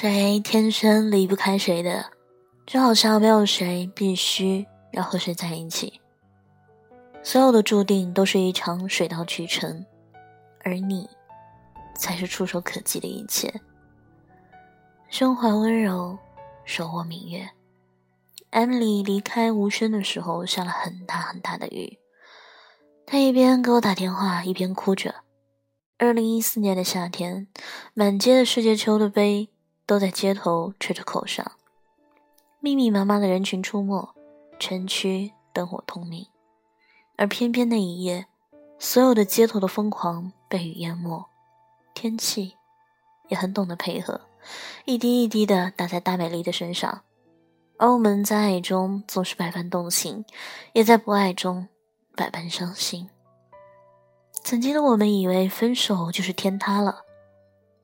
谁天生离不开谁的，就好像没有谁必须要和谁在一起。所有的注定都是一场水到渠成，而你，才是触手可及的一切。胸怀温柔，手握明月。Emily 离开无声的时候，下了很大很大的雨。她一边给我打电话，一边哭着。二零一四年的夏天，满街的世界秋的杯。都在街头吹着口哨，密密麻麻的人群出没，城区灯火通明，而偏偏那一夜，所有的街头的疯狂被雨淹没，天气也很懂得配合，一滴一滴的打在大美丽的身上，而我们在爱中总是百般动情，也在不爱中百般伤心。曾经的我们以为分手就是天塌了，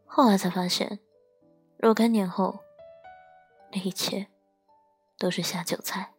后来才发现。若干年后，那一切都是下酒菜。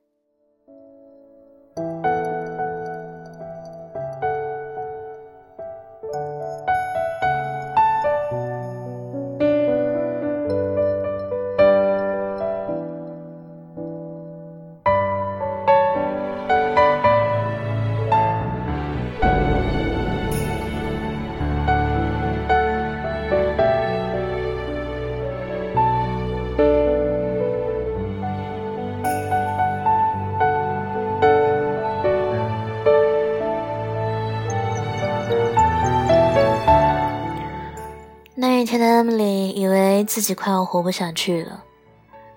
自己快要活不下去了，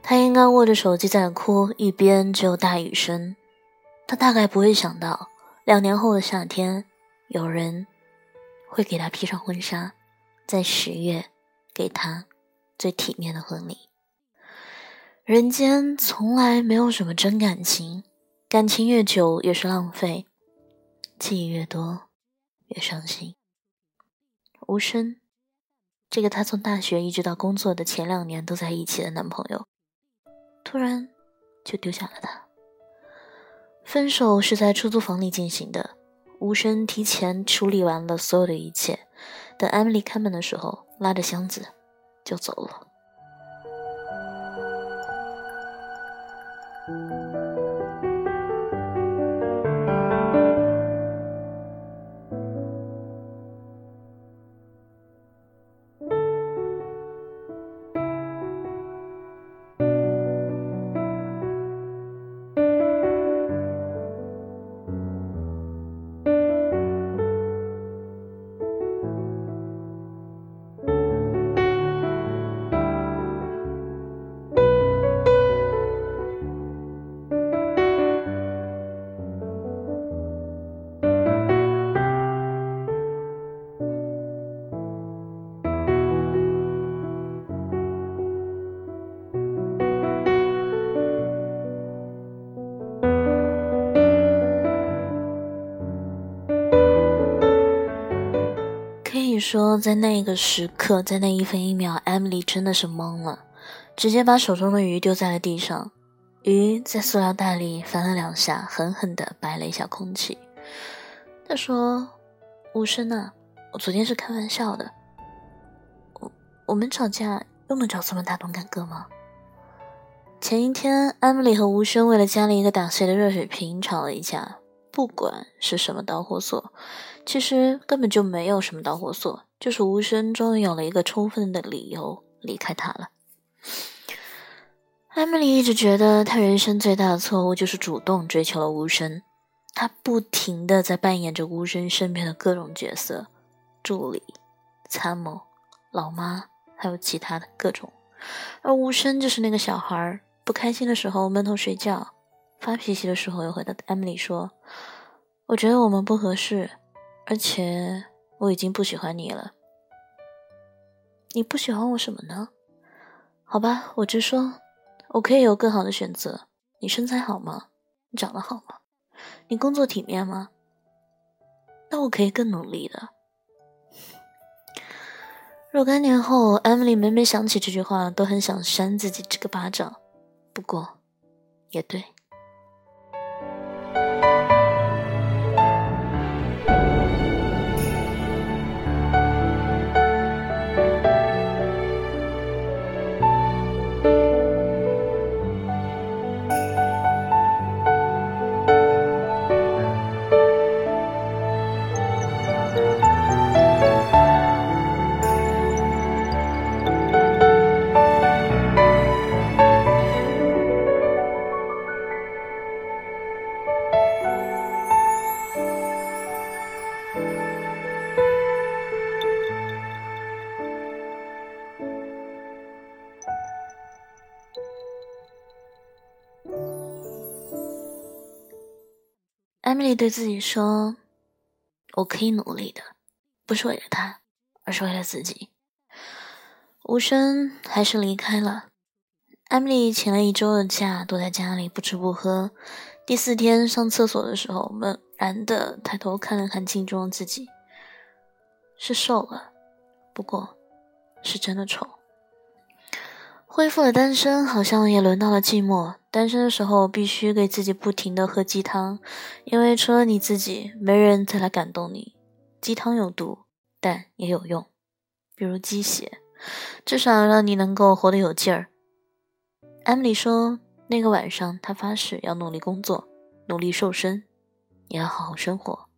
他应该握着手机在哭，一边只有大雨声。他大概不会想到，两年后的夏天，有人会给他披上婚纱，在十月给他最体面的婚礼。人间从来没有什么真感情，感情越久越是浪费，记忆越多越伤心。无声。这个她从大学一直到工作的前两年都在一起的男朋友，突然就丢下了她。分手是在出租房里进行的，吴声提前处理完了所有的一切，等艾米丽开门的时候，拉着箱子就走了。说，在那个时刻，在那一分一秒，Emily 真的是懵了，直接把手中的鱼丢在了地上。鱼在塑料袋里翻了两下，狠狠地白了一下空气。他说：“无声啊，我昨天是开玩笑的。我我们吵架用得着这么大动干戈吗？”前一天，Emily 和无声为了家里一个打碎的热水瓶吵了一架。不管是什么导火索，其实根本就没有什么导火索，就是无声终于有了一个充分的理由离开他了。艾米丽一直觉得她人生最大的错误就是主动追求了无声，她不停的在扮演着无声身边的各种角色，助理、参谋、老妈，还有其他的各种。而无声就是那个小孩，不开心的时候闷头睡觉，发脾气的时候又和 Emily 说：“我觉得我们不合适，而且我已经不喜欢你了。”你不喜欢我什么呢？好吧，我直说，我可以有更好的选择。你身材好吗？你长得好吗？你工作体面吗？那我可以更努力的。若干年后，Emily 每每想起这句话，都很想扇自己这个巴掌。不过，也对。米丽对自己说：“我可以努力的，不是为了他，而是为了自己。”无声还是离开了。艾米丽请了一周的假，躲在家里不吃不喝。第四天上厕所的时候，猛然的抬头看了看镜中的自己，是瘦了，不过是真的丑。恢复了单身，好像也轮到了寂寞。单身的时候，必须给自己不停的喝鸡汤，因为除了你自己，没人再来感动你。鸡汤有毒，但也有用，比如鸡血，至少让你能够活得有劲儿。艾米丽说，那个晚上，她发誓要努力工作，努力瘦身，也要好好生活，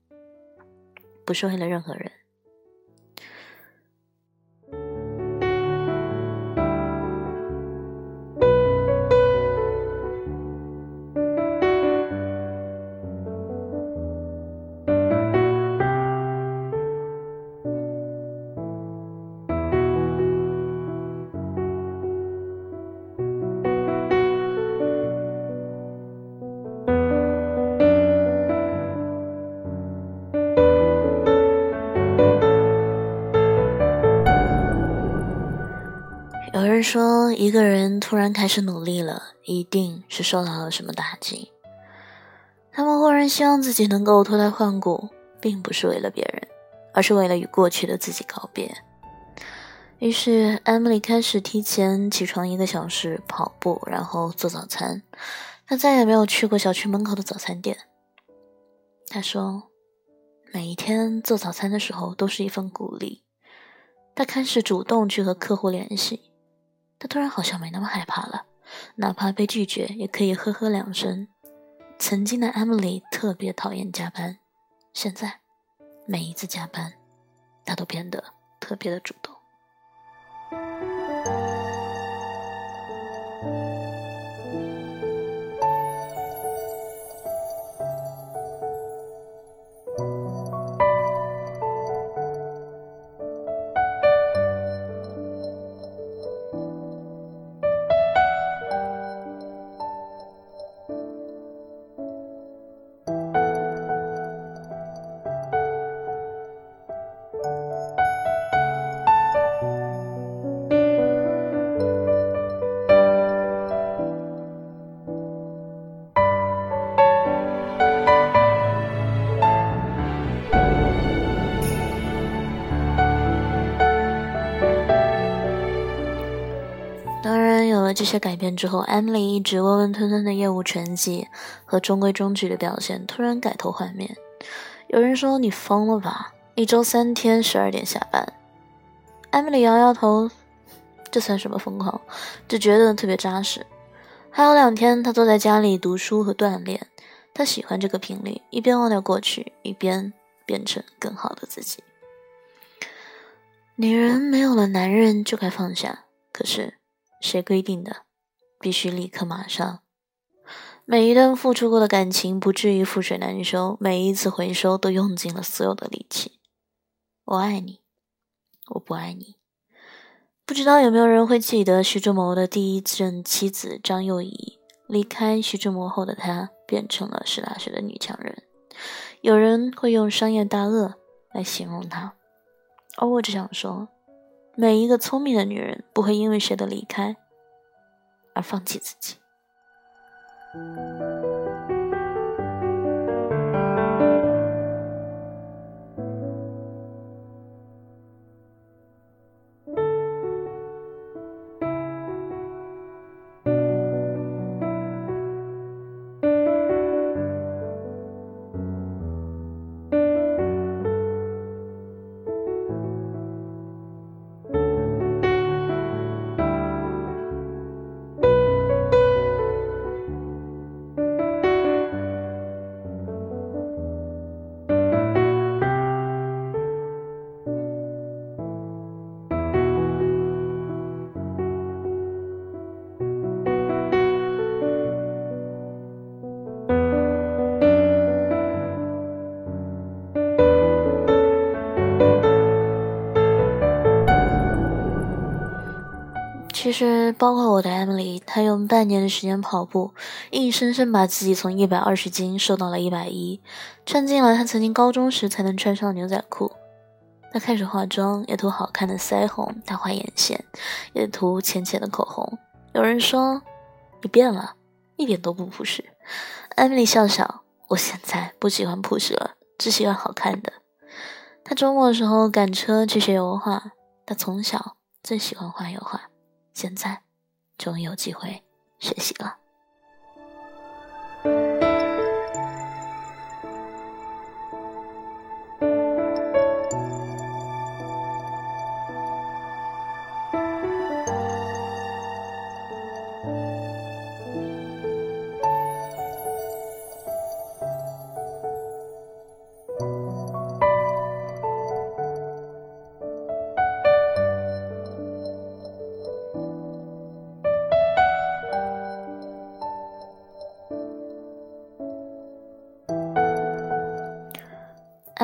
不是为了任何人。说，一个人突然开始努力了，一定是受到了什么打击。他们忽然希望自己能够脱胎换骨，并不是为了别人，而是为了与过去的自己告别。于是，Emily 开始提前起床一个小时跑步，然后做早餐。她再也没有去过小区门口的早餐店。她说，每一天做早餐的时候都是一份鼓励。她开始主动去和客户联系。他突然好像没那么害怕了，哪怕被拒绝也可以呵呵两声。曾经的 Emily 特别讨厌加班，现在每一次加班，他都变得特别的主动。这些改变之后，Emily 一直温温吞吞的业务成绩和中规中矩的表现突然改头换面。有人说你疯了吧？一周三天十二点下班。Emily 摇摇头，这算什么疯狂？就觉得特别扎实。还有两天，她坐在家里读书和锻炼。她喜欢这个频率，一边忘掉过去，一边变成更好的自己。女人没有了男人就该放下，可是。谁规定的？必须立刻马上。每一段付出过的感情不至于覆水难收，每一次回收都用尽了所有的力气。我爱你，我不爱你，不知道有没有人会记得徐志摩的第一任妻子张幼仪？离开徐志摩后的她变成了实打实的女强人，有人会用商业大鳄来形容她，而我只想说，每一个聪明的女人不会因为谁的离开而放弃自己。其实，包括我的 Emily，她用半年的时间跑步，硬生生把自己从一百二十斤瘦到了一百一，穿进了她曾经高中时才能穿上的牛仔裤。她开始化妆，也涂好看的腮红、大画眼线，也涂浅浅的口红。有人说你变了，一点都不朴实。Emily 笑笑，我现在不喜欢朴实了，只喜欢好看的。她周末的时候赶车去学油画，她从小最喜欢画油画。现在，终于有机会学习了。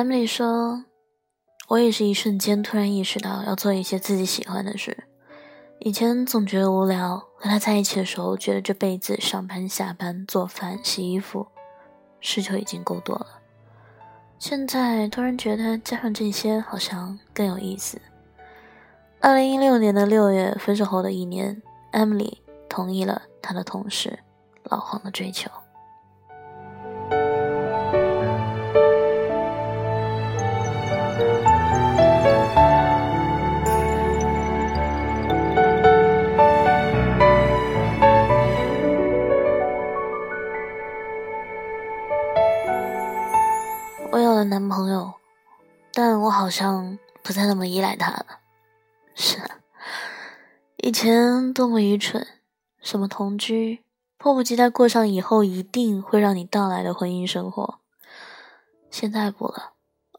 Emily 说：“我也是一瞬间突然意识到要做一些自己喜欢的事。以前总觉得无聊，和他在一起的时候，觉得这辈子上班、下班、做饭、洗衣服，事就已经够多了。现在突然觉得加上这些，好像更有意思。”二零一六年的六月，分手后的一年，Emily 同意了他的同事老黄的追求。好像不再那么依赖他了。是，以前多么愚蠢，什么同居，迫不及待过上以后一定会让你到来的婚姻生活。现在不了，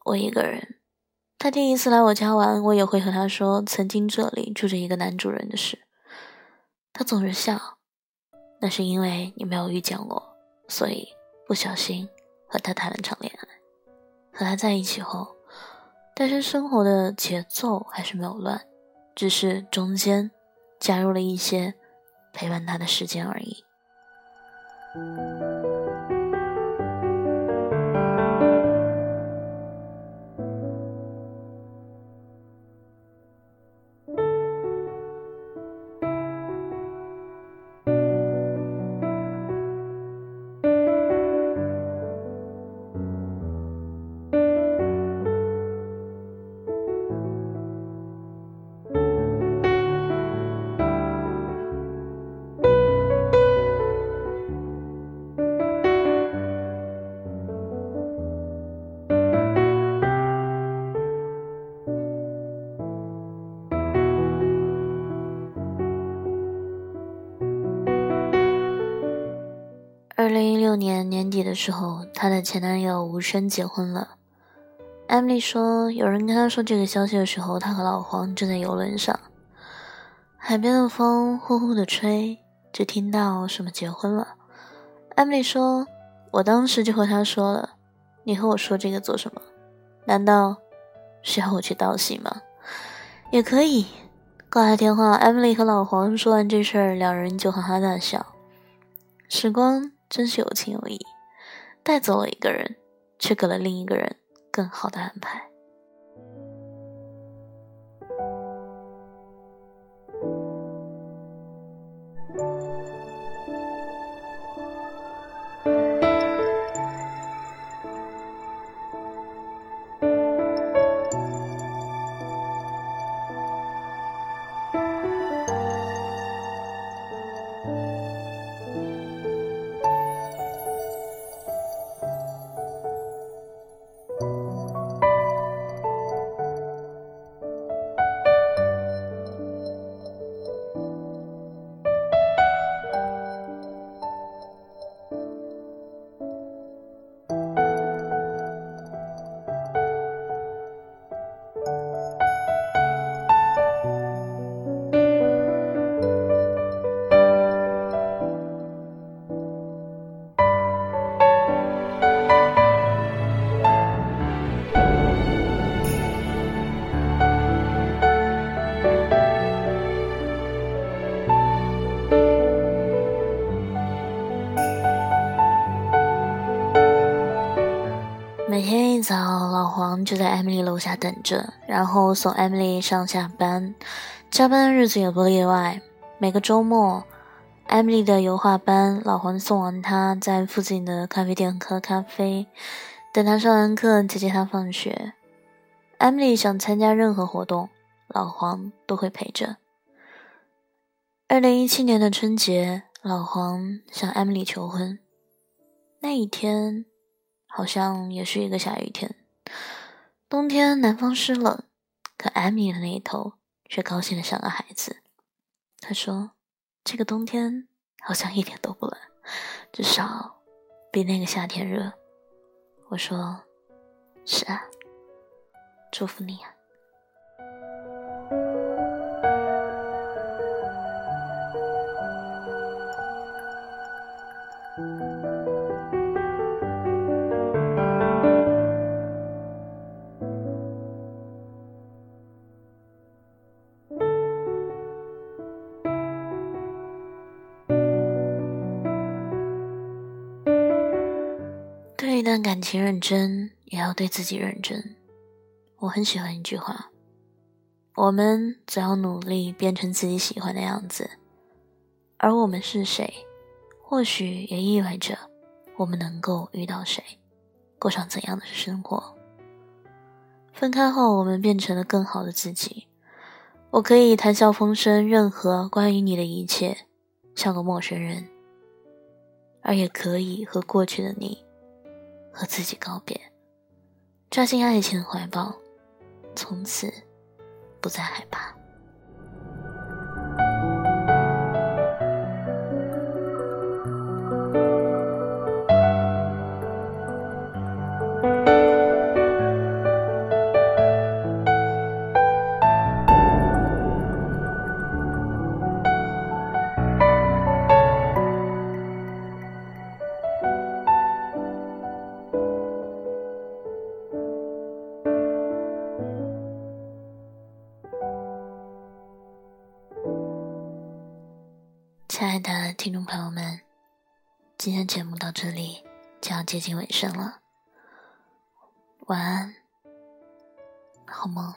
我一个人。他第一次来我家玩，我也会和他说曾经这里住着一个男主人的事。他总是笑，那是因为你没有遇见我，所以不小心和他谈了场恋爱。和他在一起后，但是生活的节奏还是没有乱，只是中间加入了一些陪伴他的时间而已。六年年底的时候，她的前男友无声结婚了。Emily 说，有人跟她说这个消息的时候，她和老黄正在游轮上，海边的风呼呼的吹，只听到什么结婚了。Emily 说，我当时就和他说了，你和我说这个做什么？难道是要我去道喜吗？也可以，挂了电话，Emily 和老黄说完这事儿，两人就哈哈大笑。时光真是有情有义，带走了一个人，却给了另一个人更好的安排。就在 Emily 楼下等着，然后送 Emily 上下班。加班的日子也不例外。每个周末，Emily 的油画班，老黄送完她，在附近的咖啡店喝咖啡，等她上完课接接她放学。Emily 想参加任何活动，老黄都会陪着。二零一七年的春节，老黄向 Emily 求婚。那一天。好像也是一个下雨天，冬天南方湿冷，可艾米的那一头却高兴的像个孩子。他说：“这个冬天好像一点都不冷，至少比那个夏天热。”我说：“是啊，祝福你啊。”感情认真，也要对自己认真。我很喜欢一句话：我们只要努力变成自己喜欢的样子，而我们是谁，或许也意味着我们能够遇到谁，过上怎样的生活。分开后，我们变成了更好的自己。我可以谈笑风生，任何关于你的一切，像个陌生人，而也可以和过去的你。和自己告别，抓进爱情的怀抱，从此不再害怕。听众朋友们，今天节目到这里就要接近尾声了，晚安，好梦。